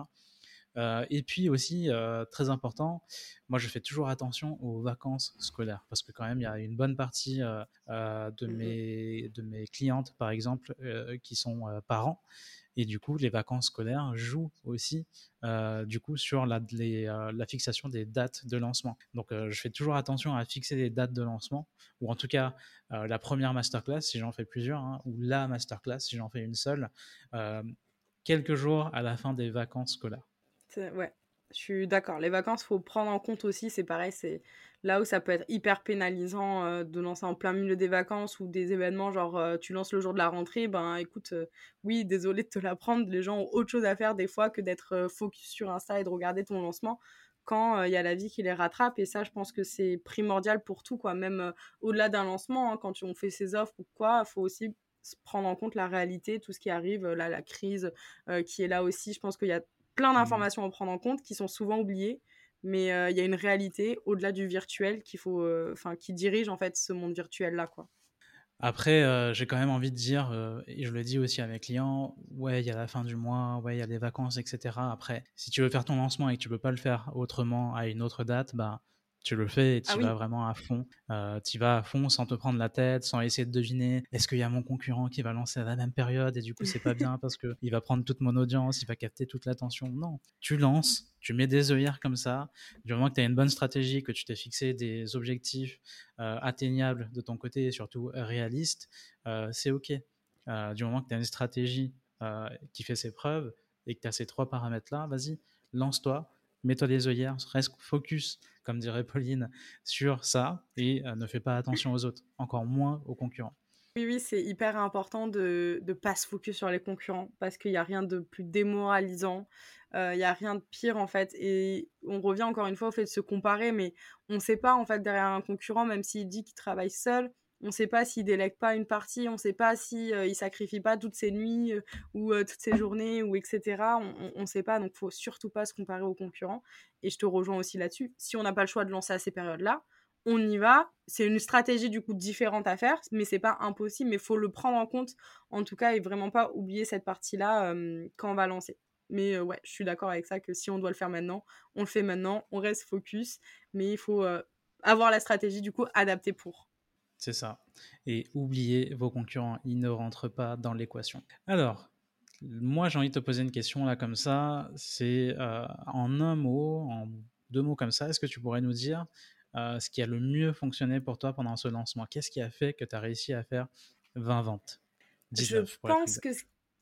Euh, et puis aussi, euh, très important, moi je fais toujours attention aux vacances scolaires parce que quand même il y a une bonne partie euh, de, mmh mes, de mes clientes par exemple qui sont parents et du coup les vacances scolaires jouent aussi du coup sur la, la, fixation des dates de lancement. Donc je fais toujours attention à fixer des dates de lancement ou en tout cas la première masterclass si j'en fais plusieurs hein, ou la masterclass si j'en fais une seule quelques jours à la fin des vacances scolaires. Ouais, je suis d'accord. Les vacances, faut prendre en compte aussi. C'est pareil, c'est là où ça peut être hyper pénalisant euh, de lancer en plein milieu des vacances ou des événements genre euh, tu lances le jour de la rentrée. Ben écoute, euh, oui, désolé de te l'apprendre. Les gens ont autre chose à faire des fois que d'être focus sur Insta et de regarder ton lancement quand il y a la vie qui les rattrape. Et ça, je pense que c'est primordial pour tout, quoi. Même au-delà d'un lancement, hein, quand on fait ses offres ou quoi, faut aussi prendre en compte la réalité, tout ce qui arrive, là, la crise qui est là aussi. Je pense qu'il y a plein mmh. d'informations à prendre en compte qui sont souvent oubliées mais euh, il y a une réalité au-delà du virtuel qu'il faut euh, enfin qui dirige en fait ce monde virtuel là quoi après euh, j'ai quand même envie de dire et je le dis aussi à mes clients ouais il y a la fin du mois ouais il y a les vacances etc après si tu veux faire ton lancement et que tu peux pas le faire autrement à une autre date bah tu le fais et tu ah vas vraiment à fond. Euh, tu vas à fond sans te prendre la tête, sans essayer de deviner est-ce qu'il y a mon concurrent qui va lancer à la même période et du coup c'est pas bien parce qu'il va prendre toute mon audience, il va capter toute l'attention. Non, tu lances, tu mets des œillères comme ça. Du moment que tu as une bonne stratégie, que tu t'es fixé des objectifs euh, atteignables de ton côté et surtout réalistes, euh, c'est OK. du moment que tu as une stratégie qui fait ses preuves et que tu as ces trois paramètres-là, vas-y, lance-toi mets-toi des œillères, reste focus, comme dirait Pauline, sur ça et euh, ne fais pas attention aux autres, encore moins aux concurrents. Oui, oui, c'est hyper important de ne pas se focus sur les concurrents parce qu'il n'y a rien de plus démoralisant, il n'y a rien de pire en fait. Et on revient encore une fois au fait de se comparer, mais on ne sait pas en fait derrière un concurrent, même s'il dit qu'il travaille seul, on ne sait pas s'il délègue pas une partie, on ne sait pas si ne il sacrifie pas toutes ses nuits ou toutes ses journées ou etc. On ne sait pas, donc faut surtout pas se comparer aux concurrents. Et je te rejoins aussi là-dessus. Si on n'a pas le choix de lancer à ces périodes-là, on y va. C'est une stratégie du coup différente à faire, mais c'est pas impossible. Mais il faut le prendre en compte, en tout cas, et vraiment pas oublier cette partie-là quand on va lancer. Mais ouais, je suis d'accord avec ça que si on doit le faire maintenant, on le fait maintenant, on reste focus, mais il faut avoir la stratégie du coup adaptée pour. C'est ça. Et oubliez vos concurrents, ils ne rentrent pas dans l'équation. Alors, moi j'ai envie de te poser une question là comme ça. C'est en un mot, en deux mots comme ça, est-ce que tu pourrais nous dire euh, ce qui a le mieux fonctionné pour toi pendant ce lancement? Qu'est-ce qui a fait que tu as réussi à faire 20 ventes? Je pense que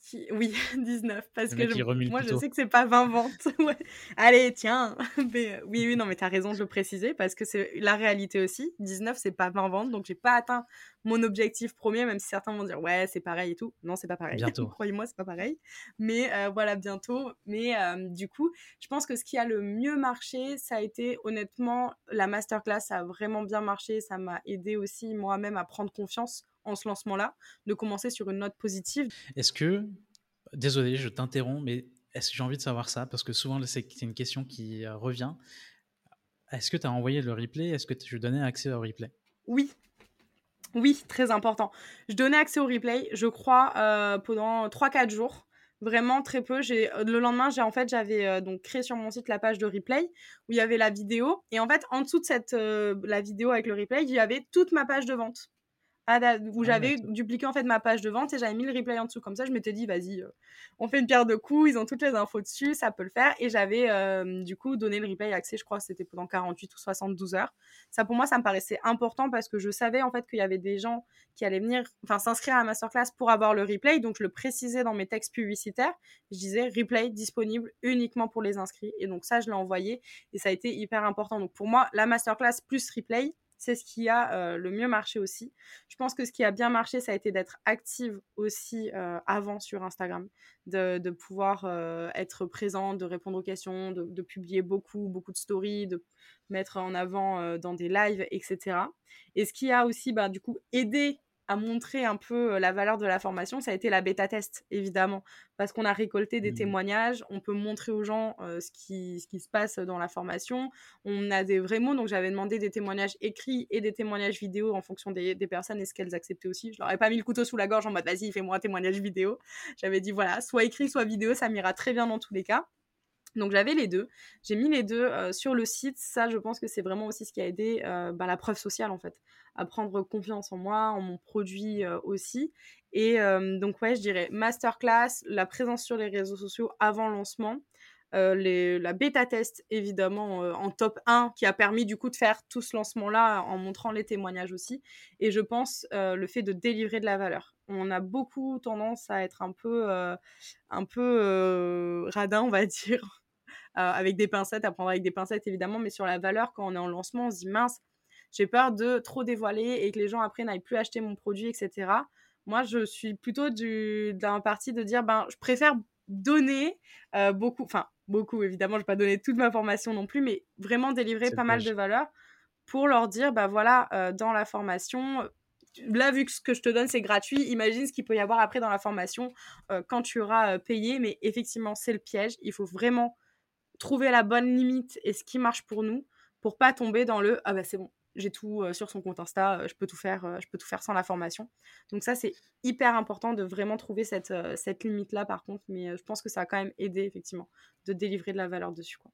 oui, 19, parce que moi je sais que c'est pas 20 ventes. Allez, tiens. Mais, oui, oui, non, mais tu as raison de le préciser, parce que c'est la réalité aussi. 19, c'est pas 20 ventes, donc j'ai pas atteint mon objectif premier, même si certains vont dire ouais, c'est pareil et tout. Non, c'est pas pareil. Bientôt. Croyez-moi, c'est pas pareil. Mais euh, voilà, bientôt. Mais euh, du coup, je pense que ce qui a le mieux marché, ça a été honnêtement la masterclass. Ça a vraiment bien marché. Ça m'a aidé aussi moi-même à prendre confiance en ce lancement-là, de commencer sur une note positive. Est-ce que, désolé, je t'interromps, mais est-ce que j'ai envie de savoir ça? Parce que souvent, c'est une question qui euh, revient. Est-ce que tu as envoyé le replay? Est-ce que tu donnais accès au replay? Oui. Oui, très important. Je donnais accès au replay, je crois, euh, pendant 3-4 jours vraiment très peu. J'ai le lendemain, j'ai en fait j'avais euh, donc créé sur mon site la page de replay où il y avait la vidéo et en fait en dessous de cette la vidéo avec le replay, il y avait toute ma page de vente où ah, j'avais dupliqué en fait ma page de vente et j'avais mis le replay en dessous. Comme ça, je m'étais dit, vas-y, euh, on fait une pierre de coups, ils ont toutes les infos dessus, ça peut le faire. Et j'avais euh, du coup donné le replay accès, je crois que c'était pendant 48 ou 72 heures. Ça, pour moi, ça me paraissait important parce que je savais en fait qu'il y avait des gens qui allaient venir, enfin, s'inscrire à la masterclass pour avoir le replay. Donc, je le précisais dans mes textes publicitaires. Je disais replay disponible uniquement pour les inscrits. Et donc, ça, je l'ai envoyé et ça a été hyper important. Donc, pour moi, la masterclass plus replay, c'est ce qui a euh, le mieux marché aussi. Je pense que ce qui a bien marché, ça a été d'être active aussi euh, avant sur Instagram, de, pouvoir euh, être présente, de répondre aux questions, de, publier beaucoup, beaucoup de stories, de mettre en avant dans des lives, etc. Et ce qui a aussi, bah, du coup, aidé à montrer un peu la valeur de la formation, ça a été la bêta test, évidemment, parce qu'on a récolté des mmh. témoignages, on peut montrer aux gens ce, qui, ce qui se passe dans la formation, on a des vrais mots, donc j'avais demandé des témoignages écrits et des témoignages vidéo en fonction des, des personnes et ce qu'elles acceptaient aussi. Je leur ai pas mis le couteau sous la gorge en mode vas-y, fais-moi un témoignage vidéo. J'avais dit voilà, soit écrit, soit vidéo, ça m'ira très bien dans tous les cas. Donc j'avais les deux. J'ai mis les deux sur le site. Ça, je pense que c'est vraiment aussi ce qui a aidé bah, la preuve sociale en fait, à prendre confiance en moi, en mon produit aussi. Et donc ouais, je dirais masterclass, la présence sur les réseaux sociaux avant lancement. La bêta test évidemment en top 1 qui a permis du coup de faire tout ce lancement là en montrant les témoignages aussi et je pense le fait de délivrer de la valeur on a beaucoup tendance à être un peu un peu radin on va dire euh, avec des pincettes, à prendre avec des pincettes évidemment, mais sur la valeur, quand on est en lancement, on se dit mince, j'ai peur de trop dévoiler et que les gens après n'aillent plus acheter mon produit, etc. Moi, je suis plutôt d'un parti de dire, ben, je préfère donner euh, beaucoup, enfin, beaucoup évidemment, je vais pas donner toute ma formation non plus, mais vraiment délivrer pas mal de valeur pour leur dire, bah voilà, euh, dans la formation, là, vu que ce que je te donne, c'est gratuit, imagine ce qu'il peut y avoir après dans la formation quand tu auras payé. Mais effectivement, c'est le piège. Il faut vraiment trouver la bonne limite et ce qui marche pour nous pour pas tomber dans le ah bah c'est bon j'ai tout euh, sur son compte Insta euh, je peux tout faire euh, je peux tout faire sans la formation donc ça c'est hyper important de vraiment trouver cette, cette limite là par contre mais je pense que ça a quand même aidé effectivement de délivrer de la valeur dessus quoi.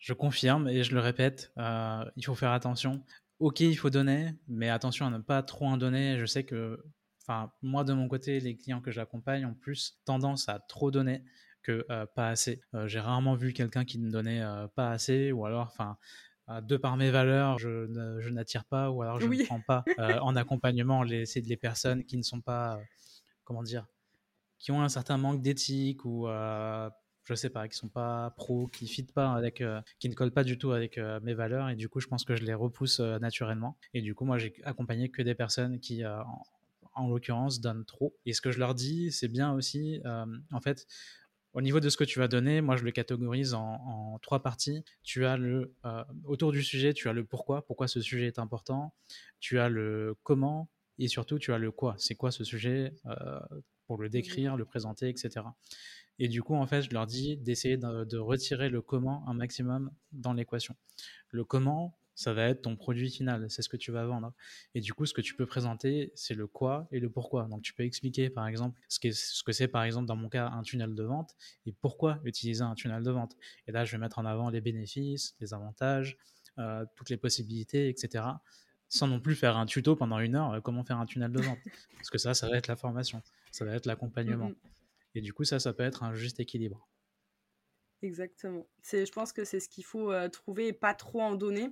Je confirme et je le répète il faut faire attention. Ok il faut donner mais attention à ne pas trop en donner. Je sais que enfin moi de mon côté les clients que j'accompagne ont plus tendance à trop donner que euh, pas assez. Euh, j'ai rarement vu quelqu'un qui ne donnait euh, pas assez, ou alors, enfin, de par mes valeurs, je, n'attire pas, ou alors je ne prends pas en accompagnement les, les personnes qui ne sont pas, comment dire, qui ont un certain manque d'éthique ou je sais pas, qui sont pas pros, qui fit pas avec, qui ne collent pas du tout avec mes valeurs et du coup je pense que je les repousse naturellement et du coup moi j'ai accompagné que des personnes qui en l'occurrence, donnent trop. Et ce que je leur dis, c'est bien aussi, en fait, au niveau de ce que tu vas donner, moi je le catégorise en, trois parties. Tu as le autour du sujet, tu as le pourquoi, pourquoi ce sujet est important. Tu as le comment et surtout tu as le quoi. C'est quoi ce sujet pour le mmh décrire, le présenter, etc. Et du coup, en fait, je leur dis d'essayer de, retirer le comment un maximum dans l'équation. Le comment, ça va être ton produit final, c'est ce que tu vas vendre. Et du coup, ce que tu peux présenter, c'est le quoi et le pourquoi. Donc, tu peux expliquer, par exemple, ce, que c'est, par exemple, dans mon cas, un tunnel de vente et pourquoi utiliser un tunnel de vente. Et là, je vais mettre en avant les bénéfices, les avantages, euh, toutes les possibilités, etc. Sans non plus faire un tuto pendant une heure, euh, comment faire un tunnel de vente. Parce que ça, ça va être la formation, ça va être l'accompagnement. Et du coup, ça, ça peut être un juste équilibre. Exactement. C'est, je pense que c'est ce qu'il faut euh, trouver et pas trop en donner.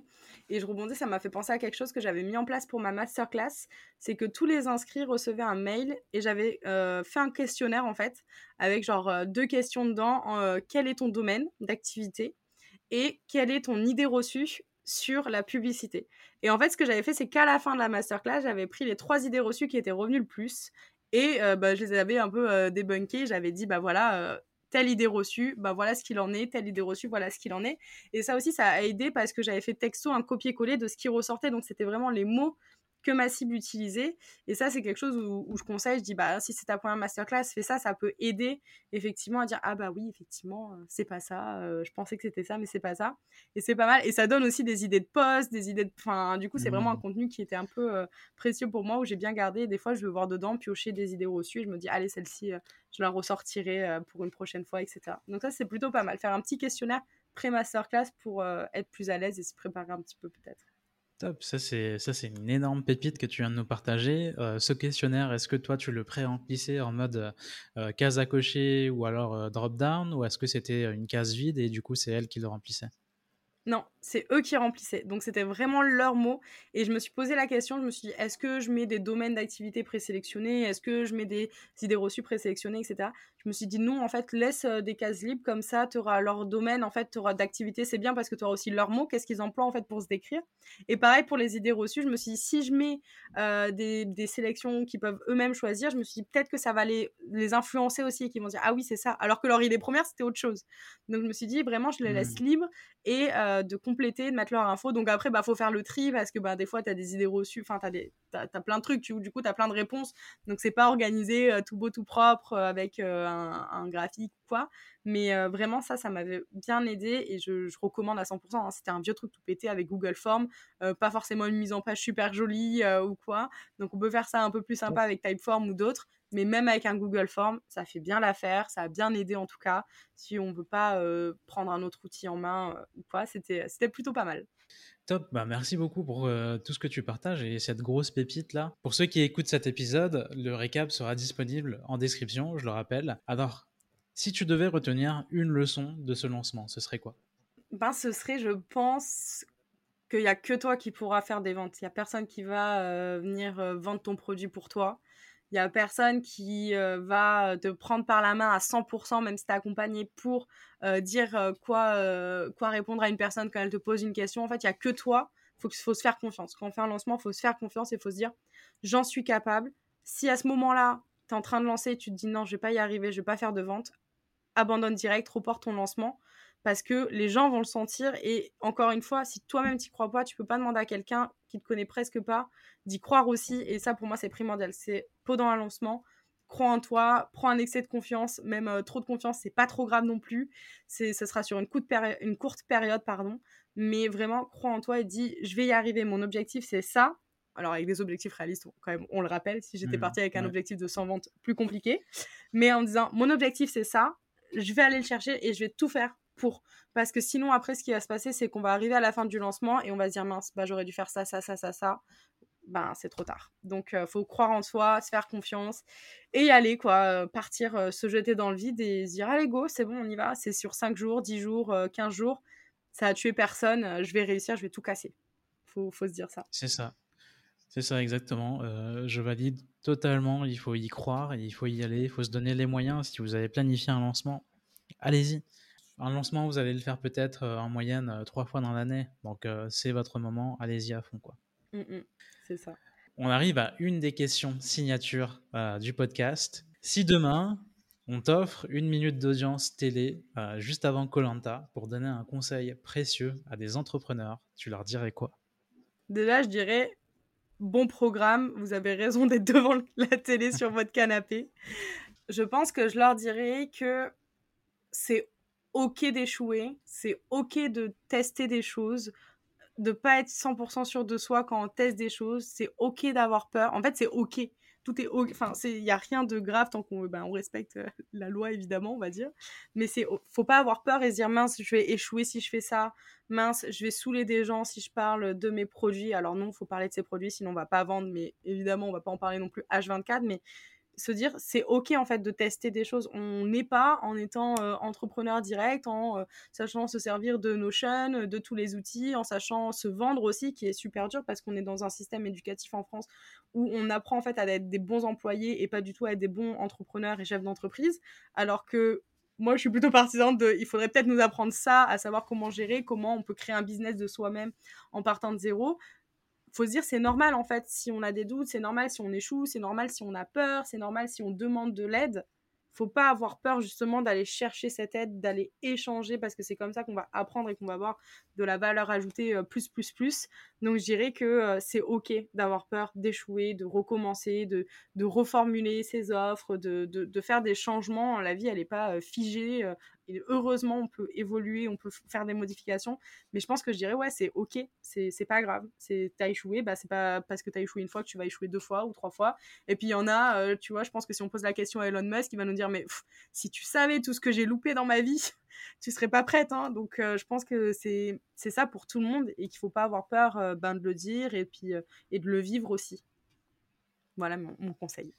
Et je rebondis, ça m'a fait penser à quelque chose que j'avais mis en place pour ma masterclass. C'est que tous les inscrits recevaient un mail et j'avais euh, fait un questionnaire en fait, avec genre euh, deux questions dedans. quel est ton domaine d'activité et quelle est ton idée reçue sur la publicité. Et en fait, ce que j'avais fait, c'est qu'à la fin de la masterclass, j'avais pris les trois idées reçues qui étaient revenues le plus et bah, je les avais un peu débunkées. J'avais dit, bah voilà, telle idée reçue, bah voilà ce qu'il en est, telle idée reçue, voilà ce qu'il en est. Et ça aussi, ça a aidé parce que j'avais fait texto un copier-coller de ce qui ressortait, donc c'était vraiment les mots que ma cible utilisait. Et ça, c'est quelque chose où, je conseille, je dis, bah, si c'est ta première masterclass, fais ça, ça peut aider effectivement à dire, ah bah oui, effectivement, euh, c'est pas ça, euh, je pensais que c'était ça, mais c'est pas ça. Et c'est pas mal. Et ça donne aussi des idées de post, des idées de... Enfin, du coup, c'est vraiment un mmh. contenu qui était un peu euh, précieux pour moi, où j'ai bien gardé. des fois, je veux voir dedans, piocher des idées reçues, et je me dis, allez, celle-ci, je la ressortirai pour une prochaine fois, etc. Donc ça, c'est plutôt pas mal. Faire un petit questionnaire pré-masterclass pour être plus à l'aise et se préparer un petit peu peut-être. Top, ça c'est une énorme pépite que tu viens de nous partager. Euh, ce questionnaire, est-ce que toi tu le pré-remplissais en mode euh, euh, case à cocher ou alors drop down ou est-ce que c'était une case vide et du coup c'est elle qui le remplissait? Non, c'est eux qui remplissaient. Donc c'était vraiment leur mot. Et je me suis posé la question, je me suis dit, est-ce que je mets des domaines d'activité présélectionnés? Est-ce que je mets des idées reçues présélectionnées, etc. Je me suis dit, non, en fait, laisse euh, des cases libres, comme ça, tu auras leur domaine, en fait, tu auras d'activité, c'est bien parce que tu auras aussi leurs mots, qu'est-ce qu'ils emploient, en fait, pour se décrire. Et pareil pour les idées reçues, je me suis dit, si je mets euh, des, des, sélections qui peuvent eux-mêmes choisir, je me suis dit, peut-être que ça va les, les influencer aussi et qu'ils vont dire, ah oui, c'est ça. Alors que leur idée première, c'était autre chose. Donc je me suis dit, vraiment, je les laisse mmh. libres et euh, de compléter, de mettre leur info. Donc après, bah, faut faire le tri parce que bah, des fois, tu as des idées reçues, enfin, tu as, as, plein de trucs, tu, du coup, tu as plein de réponses. Donc c'est pas organisé euh, tout beau, tout propre avec un, un, graphique ou quoi. Mais vraiment, ça, ça m'avait bien aidé et je, je recommande à 100%. Hein. C'était un vieux truc tout pété avec Google Form, pas forcément une mise en page super jolie ou quoi. Donc on peut faire ça un peu plus sympa avec Typeform ou d'autres. Mais même avec un Google Form, ça fait bien l'affaire, ça a bien aidé en tout cas. Si on ne veut pas euh, prendre un autre outil en main euh, ou quoi, c'était plutôt pas mal. Top, bah merci beaucoup pour euh, tout ce que tu partages et cette grosse pépite là. Pour ceux qui écoutent cet épisode, le récap sera disponible en description, je le rappelle. Alors, si tu devais retenir une leçon de ce lancement, ce serait quoi? Ben, ce serait, je pense, qu'il n'y a que toi qui pourras faire des ventes. Il n'y a personne qui va venir vendre ton produit pour toi. Il y a personne qui euh, va te prendre par la main à 100%, même si tu es accompagné, pour euh, dire euh, quoi, quoi répondre à une personne quand elle te pose une question. En fait, il n'y a que toi. Il faut, faut se faire confiance. Quand on fait un lancement, il faut se faire confiance et il faut se dire j'en suis capable. Si à ce moment-là, tu es en train de lancer et tu te dis non, je vais pas y arriver, je vais pas faire de vente, abandonne direct, reporte ton lancement parce que les gens vont le sentir. Et encore une fois, si toi-même t'y crois pas, tu peux pas demander à quelqu'un qui te connaît presque pas d'y croire aussi. Et ça, pour moi, c'est primordial. C'est pendant un lancement, crois en toi, prends un excès de confiance, même euh, trop de confiance, c'est pas trop grave non plus. C'est, ce sera sur une, une courte période, pardon. Mais vraiment, crois en toi et dis, je vais y arriver. Mon objectif, c'est ça. Alors, avec des objectifs réalistes, quand même, on le rappelle. Si j'étais mmh, partie avec un objectif de 100 ventes, plus compliqué. Mais en disant, mon objectif, c'est ça. Je vais aller le chercher et je vais tout faire pour. Parce que sinon, après, ce qui va se passer, c'est qu'on va arriver à la fin du lancement et on va se dire, mince, bah, j'aurais dû faire ça, ça, ça, ça, ça. Ben, c'est trop tard. Donc, euh, faut croire en soi, se faire confiance et y aller, quoi. Euh, partir, euh, se jeter dans le vide et se dire, allez, go, c'est bon, on y va. C'est sur 5 jours, 10 jours, 15 jours. Ça a tué personne. je vais réussir, je vais tout casser. Faut, faut se dire ça. C'est ça. C'est ça, exactement. je valide totalement. Il faut y croire, il faut y aller, il faut se donner les moyens. Si vous avez planifié un lancement, allez-y. Un lancement, vous allez le faire peut-être euh, en moyenne euh, trois fois dans l'année. Donc, euh, c'est votre moment. Allez-y à fond, quoi. Mmh, mmh. c'est ça. on arrive à une des questions signature euh, du podcast. Si demain, on t'offre une minute d'audience télé euh, juste avant Colanta pour donner un conseil précieux à des entrepreneurs, tu leur dirais quoi? Déjà, je dirais bon programme. Vous avez raison d'être devant la télé sur votre canapé. Je pense que je leur dirais que c'est ok d'échouer, c'est ok de tester des choses, de pas être 100% sûr de soi quand on teste des choses, c'est ok d'avoir peur. En fait, c'est ok. Tout est enfin, il y a rien de grave tant qu'on ben, on respecte euh, la loi évidemment, on va dire. Mais c'est faut pas avoir peur et se dire mince, je vais échouer si je fais ça. Mince, je vais saouler des gens si je parle de mes produits. Alors non, faut parler de ces produits sinon on va pas vendre mais évidemment, on va pas en parler non plus H24 mais se dire c'est ok en fait de tester des choses. On n'est pas en étant euh, entrepreneur direct, en euh, sachant se servir de Notion, de tous les outils, en sachant se vendre aussi, qui est super dur parce qu'on est dans un système éducatif en France où on apprend en fait à être des bons employés et pas du tout à être des bons entrepreneurs et chefs d'entreprise. Alors que moi, je suis plutôt partisane de, il faudrait peut-être nous apprendre ça, à savoir comment gérer, comment on peut créer un business de soi-même en partant de zéro faut se dire c'est normal en fait si on a des doutes, c'est normal si on échoue, c'est normal si on a peur, c'est normal si on demande de l'aide faut pas avoir peur justement d'aller chercher cette aide, d'aller échanger parce que c'est comme ça qu'on va apprendre et qu'on va avoir de la valeur ajoutée euh, plus plus plus. Donc je dirais que euh, c'est ok d'avoir peur d'échouer, de recommencer, de, reformuler ses offres, de, de, faire des changements. La vie elle n'est pas euh, figée et heureusement on peut évoluer, on peut faire des modifications. Mais je pense que je dirais ouais c'est ok, c'est pas grave. T'as échoué, bah c'est pas parce que t'as échoué une fois que tu vas échouer deux fois ou trois fois. Et puis il y en a, tu vois, je pense que si on pose la question à Elon Musk, il va nous dire mais si tu savais tout ce que j'ai loupé dans ma vie, tu serais pas prête. Hein. Donc, euh, je pense que c'est ça pour tout le monde et qu'il faut pas avoir peur euh, ben, de le dire et puis euh, et de le vivre aussi. Voilà mon, conseil.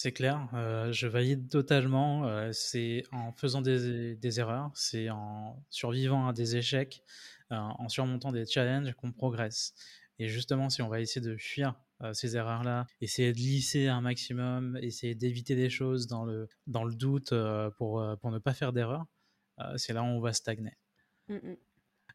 C'est clair, je valide totalement. c'est en faisant des, erreurs, c'est en survivant à des échecs, en surmontant des challenges qu'on progresse. Et justement, si on va essayer de fuir euh, ces erreurs-là, essayer de lisser un maximum, essayer d'éviter des choses dans le, dans le doute euh, pour, euh, pour ne pas faire d'erreur, c'est là où on va stagner. Mmh,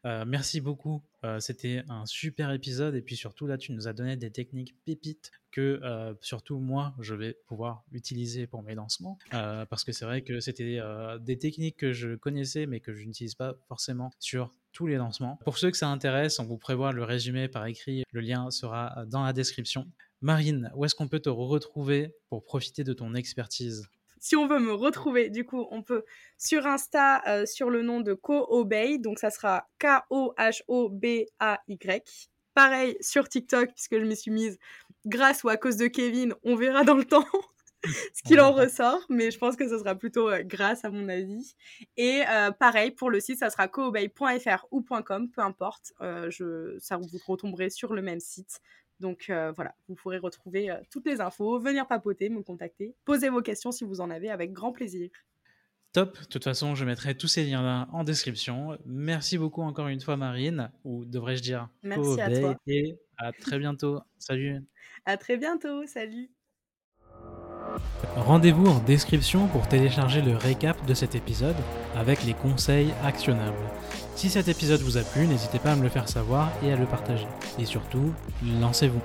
mmh. merci beaucoup. C'était un super épisode. Et puis surtout, là, tu nous as donné des techniques pépites que surtout moi, je vais pouvoir utiliser pour mes lancements. parce que c'est vrai que c'était des techniques que je connaissais, mais que je n'utilise pas forcément sur tous les lancements. Pour ceux que ça intéresse, on vous prévoit le résumé par écrit. Le lien sera dans la description. Marine, où est-ce qu'on peut te retrouver pour profiter de ton expertise? Si on veut me retrouver, du coup, on peut sur Insta euh, sur le nom de Co-Obey, donc ça sera K-O-H-O-B-A-Y. Pareil sur TikTok, puisque je m'y suis mise grâce ou à cause de Kevin, on verra dans le temps. ce qu'il en ressort, mais je pense que ce sera plutôt euh, grâce à mon avis. Et euh, pareil, pour le site, ça sera coobey.fr ou .com, peu importe, euh, je, ça vous retomberez sur le même site. Donc voilà, vous pourrez retrouver toutes les infos, venir papoter, me contacter, poser vos questions si vous en avez avec grand plaisir. Top, de toute façon, je mettrai tous ces liens-là en description. Merci beaucoup encore une fois, Marine, ou devrais-je dire Merci à toi. Et à très bientôt. Salut. À très bientôt. Salut. Rendez-vous en description pour télécharger le récap de cet épisode avec les conseils actionnables. Si cet épisode vous a plu, n'hésitez pas à me le faire savoir et à le partager. Et surtout, lancez-vous.